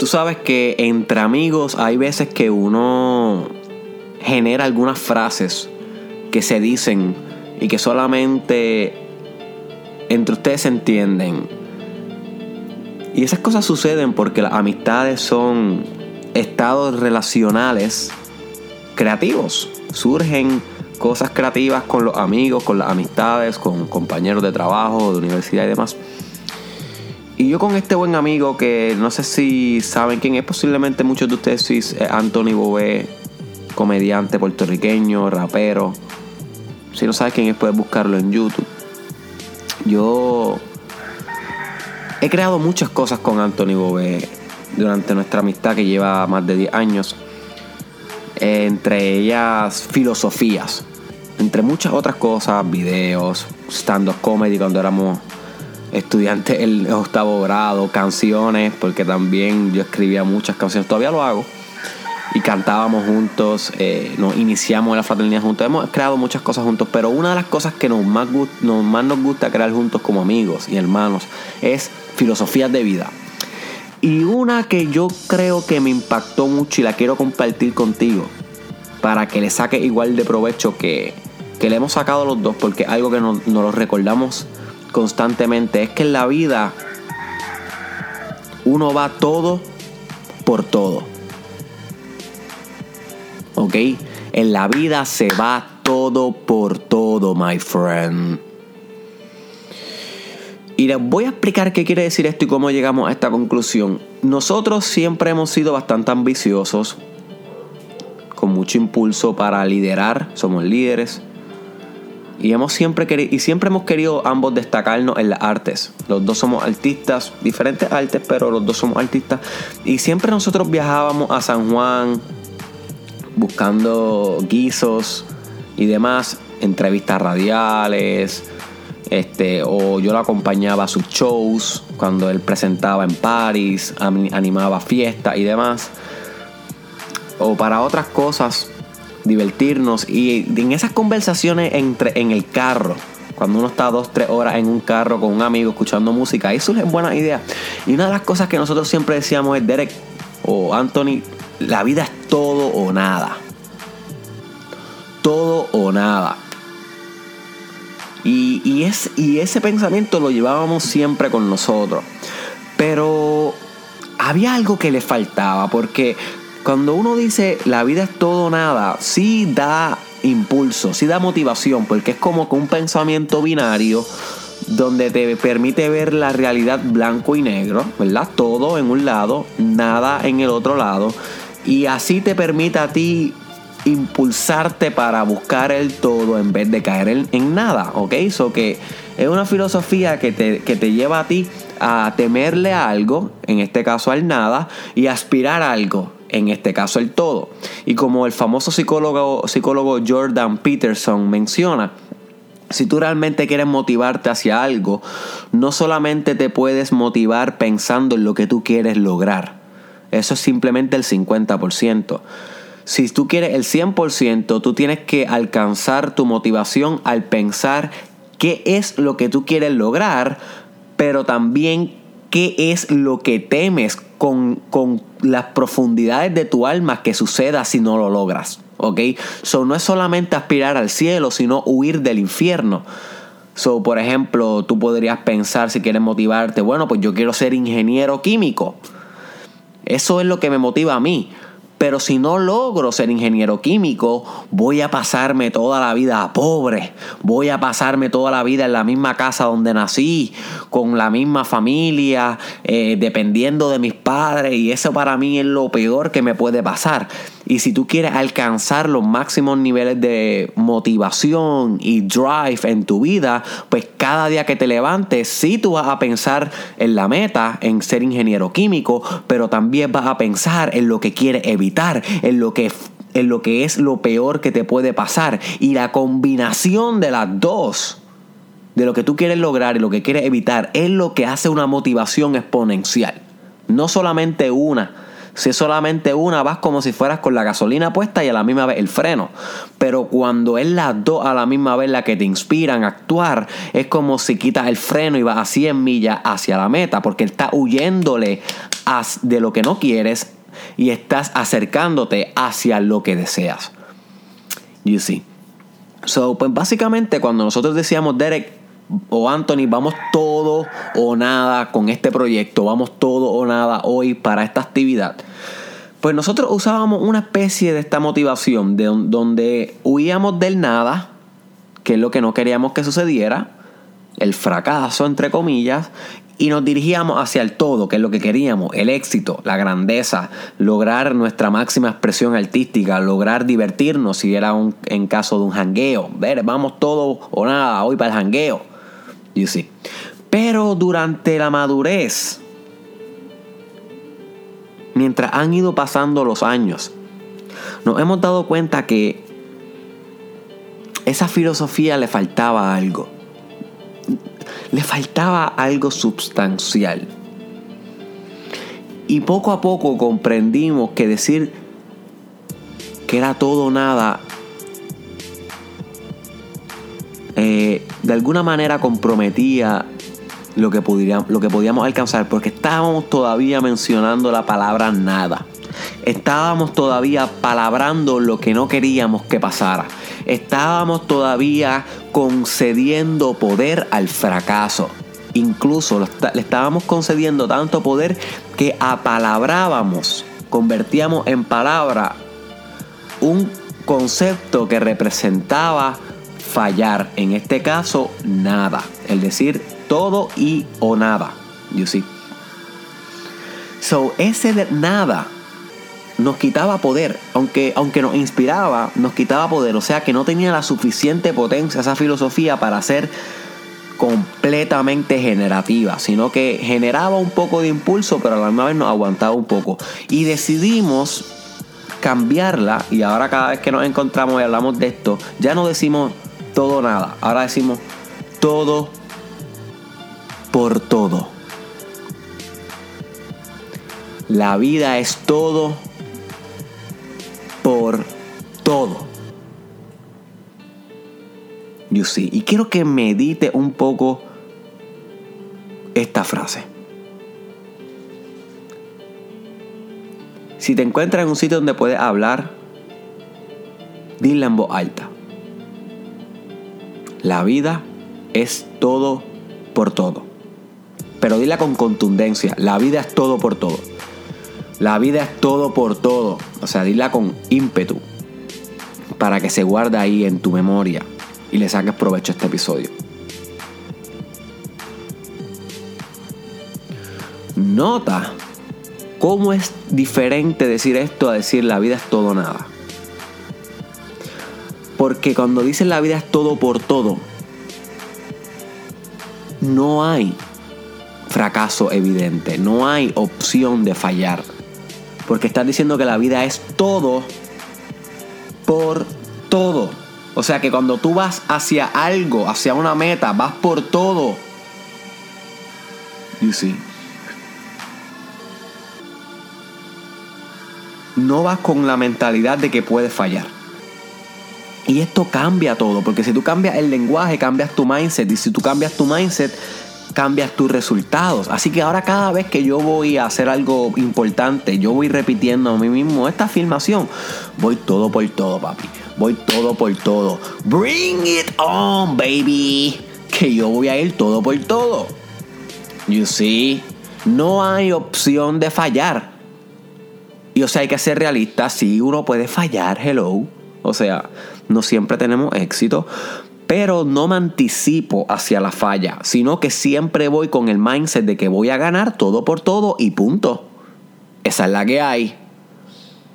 tú sabes que entre amigos hay veces que uno genera algunas frases que se dicen y que solamente entre ustedes se entienden. Y esas cosas suceden porque las amistades son estados relacionales creativos. Surgen cosas creativas con los amigos, con las amistades, con compañeros de trabajo, de universidad y demás. Y yo con este buen amigo que no sé si saben quién es, posiblemente muchos de ustedes sí, Anthony Bobé, comediante puertorriqueño, rapero. Si no sabes quién es, puedes buscarlo en YouTube. Yo he creado muchas cosas con Anthony Bobé durante nuestra amistad que lleva más de 10 años. Entre ellas filosofías, entre muchas otras cosas, videos, stand-up comedy cuando éramos estudiantes el octavo grado, canciones, porque también yo escribía muchas canciones, todavía lo hago. Y cantábamos juntos, eh, nos iniciamos en la fraternidad juntos. Hemos creado muchas cosas juntos, pero una de las cosas que nos más, nos, gusta crear juntos como amigos y hermanos es filosofías de vida. Y una que yo creo que me impactó mucho y la quiero compartir contigo para que le saque igual de provecho que, que le hemos sacado los dos, porque algo que nos, lo recordamos constantemente es que en la vida uno va todo por todo. ¿Ok? En la vida se va todo por todo, my friend. Y les voy a explicar qué quiere decir esto y cómo llegamos a esta conclusión. Nosotros siempre hemos sido bastante ambiciosos, con mucho impulso para liderar, somos líderes. Y, hemos siempre y siempre hemos querido ambos destacarnos en las artes. Los dos somos artistas, diferentes artes, pero los dos somos artistas. Y siempre nosotros viajábamos a San Juan buscando guisos y demás, entrevistas radiales. Este, o yo lo acompañaba a sus shows cuando él presentaba en París, animaba fiestas y demás. O para otras cosas divertirnos y en esas conversaciones entre, en el carro, cuando uno está dos, tres horas en un carro con un amigo escuchando música, ahí surgen buenas ideas. Y una de las cosas que nosotros siempre decíamos es, Derek o Anthony, la vida es todo o nada. Todo o nada. Y, y, es, y ese pensamiento lo llevábamos siempre con nosotros. Pero había algo que le faltaba, porque cuando uno dice la vida es todo nada, sí da impulso, sí da motivación, porque es como que un pensamiento binario donde te permite ver la realidad blanco y negro, ¿verdad? Todo en un lado, nada en el otro lado, y así te permite a ti impulsarte para buscar el todo en vez de caer en, nada, ¿ok? Eso que es una filosofía que te, que te lleva a ti a temerle a algo, en este caso al nada, y aspirar a algo, en este caso el todo. Y como el famoso psicólogo, Jordan Peterson menciona, si tú realmente quieres motivarte hacia algo, no solamente te puedes motivar pensando en lo que tú quieres lograr. Eso es simplemente el 50%. Si tú quieres el 100%, tú tienes que alcanzar tu motivación al pensar qué es lo que tú quieres lograr, pero también qué es lo que temes con, las profundidades de tu alma que suceda si no lo logras. ¿Ok? So, no es solamente aspirar al cielo, sino huir del infierno. So, por ejemplo, tú podrías pensar si quieres motivarte, bueno, pues yo quiero ser ingeniero químico. Eso es lo que me motiva a mí. Pero si no logro ser ingeniero químico, voy a pasarme toda la vida pobre. Voy a pasarme toda la vida en la misma casa donde nací, con la misma familia, eh, dependiendo de mis padres. Y eso para mí es lo peor que me puede pasar. Y si tú quieres alcanzar los máximos niveles de motivación y drive en tu vida, pues cada día que te levantes, sí tú vas a pensar en la meta, en ser ingeniero químico, pero también vas a pensar en lo que quieres evitar, en lo que en lo que es lo peor que te puede pasar. Y la combinación de las dos, de lo que tú quieres lograr y lo que quieres evitar, es lo que hace una motivación exponencial. No solamente una, si es solamente una, vas como si fueras con la gasolina puesta y a la misma vez el freno. Pero cuando es las dos a la misma vez la que te inspiran a actuar, es como si quitas el freno y vas a 100 millas hacia la meta, porque está huyéndole de lo que no quieres y estás acercándote hacia lo que deseas. You see. So, pues básicamente cuando nosotros decíamos, Derek o Anthony, vamos todo o nada con este proyecto, vamos todo o nada hoy para esta actividad. Pues nosotros usábamos una especie de esta motivación de donde huíamos del nada, que es lo que no queríamos que sucediera, el fracaso entre comillas, y nos dirigíamos hacia el todo, que es lo que queríamos, el éxito, la grandeza, lograr nuestra máxima expresión artística, lograr divertirnos si era un, en caso de un jangueo. Ver, vamos todo o nada, hoy para el jangueo. You see. Pero durante la madurez, mientras han ido pasando los años, nos hemos dado cuenta que esa filosofía le faltaba algo le faltaba algo sustancial. Y poco a poco comprendimos que decir que era todo nada, de alguna manera comprometía lo que, lo que podíamos alcanzar, porque estábamos todavía mencionando la palabra nada. Estábamos todavía palabrando lo que no queríamos que pasara. Estábamos todavía concediendo poder al fracaso. Incluso le estábamos concediendo tanto poder que apalabrábamos, convertíamos en palabra un concepto que representaba fallar. En este caso, nada. Es decir, todo y o nada. You see. So, ese de nada nos quitaba poder, aunque, aunque nos inspiraba, nos quitaba poder, o sea que no tenía la suficiente potencia esa filosofía para ser completamente generativa, sino que generaba un poco de impulso, pero a la misma vez nos aguantaba un poco. Y decidimos cambiarla, y ahora cada vez que nos encontramos y hablamos de esto, ya no decimos todo nada, ahora decimos todo por todo. La vida es todo por todo. You see. Y quiero que medite un poco esta frase. Si te encuentras en un sitio donde puedes hablar, dile en voz alta. La vida es todo por todo. Pero dila con contundencia. La vida es todo por todo. La vida es todo por todo. O sea, dila con ímpetu para que se guarde ahí en tu memoria y le saques provecho a este episodio. Nota cómo es diferente decir esto a decir la vida es todo nada. Porque cuando dices la vida es todo por todo, no hay fracaso evidente, no hay opción de fallar. Porque estás diciendo que la vida es todo por todo. O sea que cuando tú vas hacia algo, hacia una meta, vas por todo. You see. No vas con la mentalidad de que puedes fallar. Y esto cambia todo, porque si tú cambias el lenguaje, cambias tu mindset. Y si tú cambias tu mindset, cambias tus resultados. Así que ahora cada vez que yo voy a hacer algo importante, yo voy repitiendo a mí mismo esta afirmación. Voy todo por todo, papi. Voy todo por todo. Bring it on, baby. Que yo voy a ir todo por todo. You see, no hay opción de fallar. Y o sea, hay que ser realista. Sí, uno puede fallar, hello. O sea, no siempre tenemos éxito, pero no me anticipo hacia la falla, sino que siempre voy con el mindset de que voy a ganar todo por todo y punto. Esa es la que hay.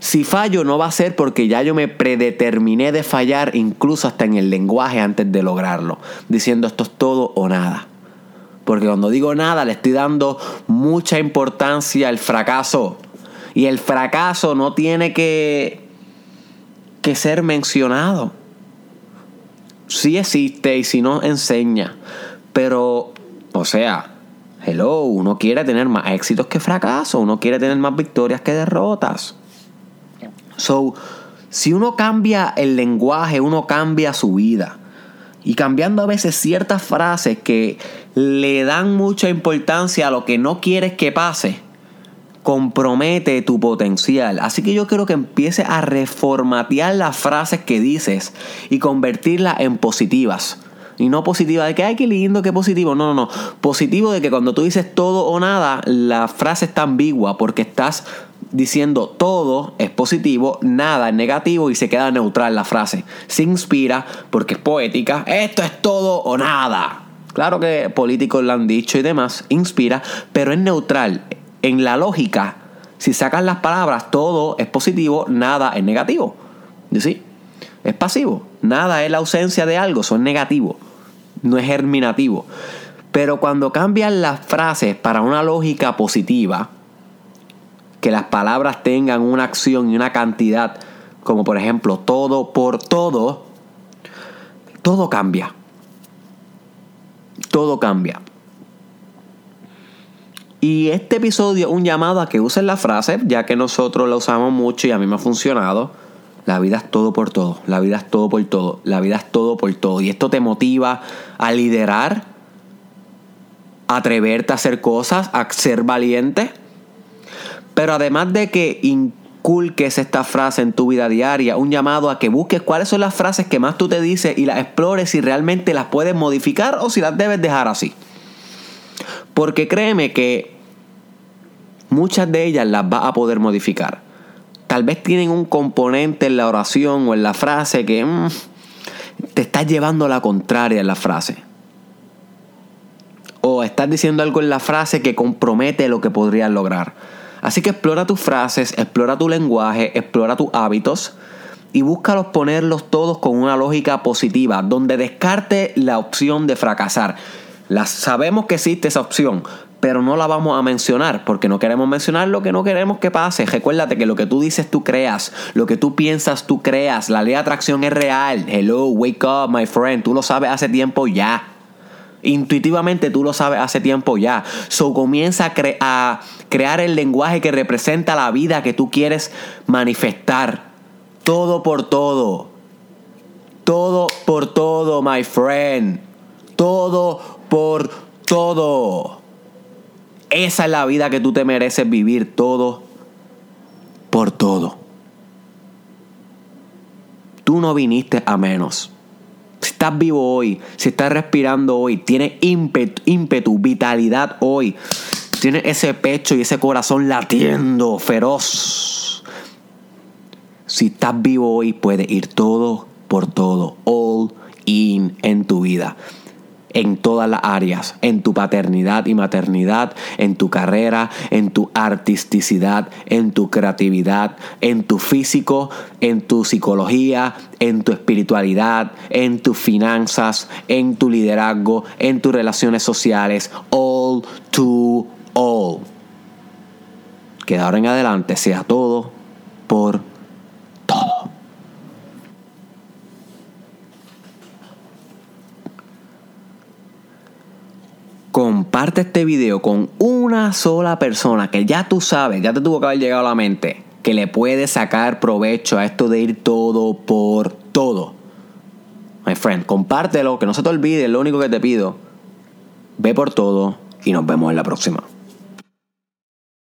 Si fallo no va a ser porque ya yo me predeterminé de fallar incluso hasta en el lenguaje antes de lograrlo, diciendo esto es todo o nada. Porque cuando digo nada le estoy dando mucha importancia al fracaso. Y el fracaso no tiene que, que ser mencionado sí existe y si no enseña. Pero, o sea, hello, uno quiere tener más éxitos que fracasos, uno quiere tener más victorias que derrotas. So, si uno cambia el lenguaje, uno cambia su vida. Y cambiando a veces ciertas frases que le dan mucha importancia a lo que no quieres que pase, compromete tu potencial. Así que yo quiero que empieces a reformatear las frases que dices y convertirlas en positivas. Y no positiva de que, ay, qué lindo, qué positivo. No, no, no. Positivo de que cuando tú dices todo o nada, la frase está ambigua porque estás diciendo todo es positivo, nada es negativo y se queda neutral la frase. Se inspira porque es poética. Esto es todo o nada. Claro que políticos lo han dicho y demás, inspira, pero es neutral. En la lógica, si sacas las palabras, todo es positivo, nada es negativo. ¿Sí? Es pasivo. Nada es la ausencia de algo, son negativo. No es germinativo. Pero cuando cambian las frases para una lógica positiva, que las palabras tengan una acción y una cantidad, como por ejemplo todo por todo, todo cambia. Todo cambia. Y este episodio es un llamado a que usen la frase, ya que nosotros la usamos mucho y a mí me ha funcionado. La vida es todo por todo, la vida es todo por todo, la vida es todo por todo. Y esto te motiva a liderar, a atreverte a hacer cosas, a ser valiente pero además de que inculques esta frase en tu vida diaria, un llamado a que busques cuáles son las frases que más tú te dices y las explores si realmente las puedes modificar o si las debes dejar así. Porque créeme que muchas de ellas las vas a poder modificar. Tal vez tienen un componente en la oración o en la frase que mm, te estás llevando la contraria en la frase. O estás diciendo algo en la frase que compromete lo que podrías lograr. Así que explora tus frases, explora tu lenguaje, explora tus hábitos y búscalos ponerlos todos con una lógica positiva, donde descarte la opción de fracasar. Sabemos que existe esa opción, pero no la vamos a mencionar porque no queremos mencionar lo que no queremos que pase. Recuérdate que lo que tú dices tú creas, lo que tú piensas tú creas, la ley de atracción es real. Hello, wake up, my friend, tú lo sabes hace tiempo ya. Intuitivamente tú lo sabes hace tiempo ya. So comienza a, crear el lenguaje que representa la vida que tú quieres manifestar. Todo por todo. Todo por todo, my friend. Todo por todo. Esa es la vida que tú te mereces vivir. Todo por todo. Tú no viniste a menos. Si estás vivo hoy, si estás respirando hoy, tienes ímpetu, ímpetu vitalidad hoy, tienes ese pecho y ese corazón latiendo feroz. Si estás vivo hoy, puedes ir todo por todo, all in en tu vida en todas las áreas, en tu paternidad y maternidad, en tu carrera, en tu artisticidad, en tu creatividad, en tu físico, en tu psicología, en tu espiritualidad, en tus finanzas, en tu liderazgo, en tus relaciones sociales, all to all. Que ahora en adelante sea todo por comparte este video con una sola persona que ya tú sabes, ya te tuvo que haber llegado a la mente, que le puede sacar provecho a esto de ir todo por todo. My friend, compártelo, que no se te olvide, lo único que te pido. Ve por todo y nos vemos en la próxima.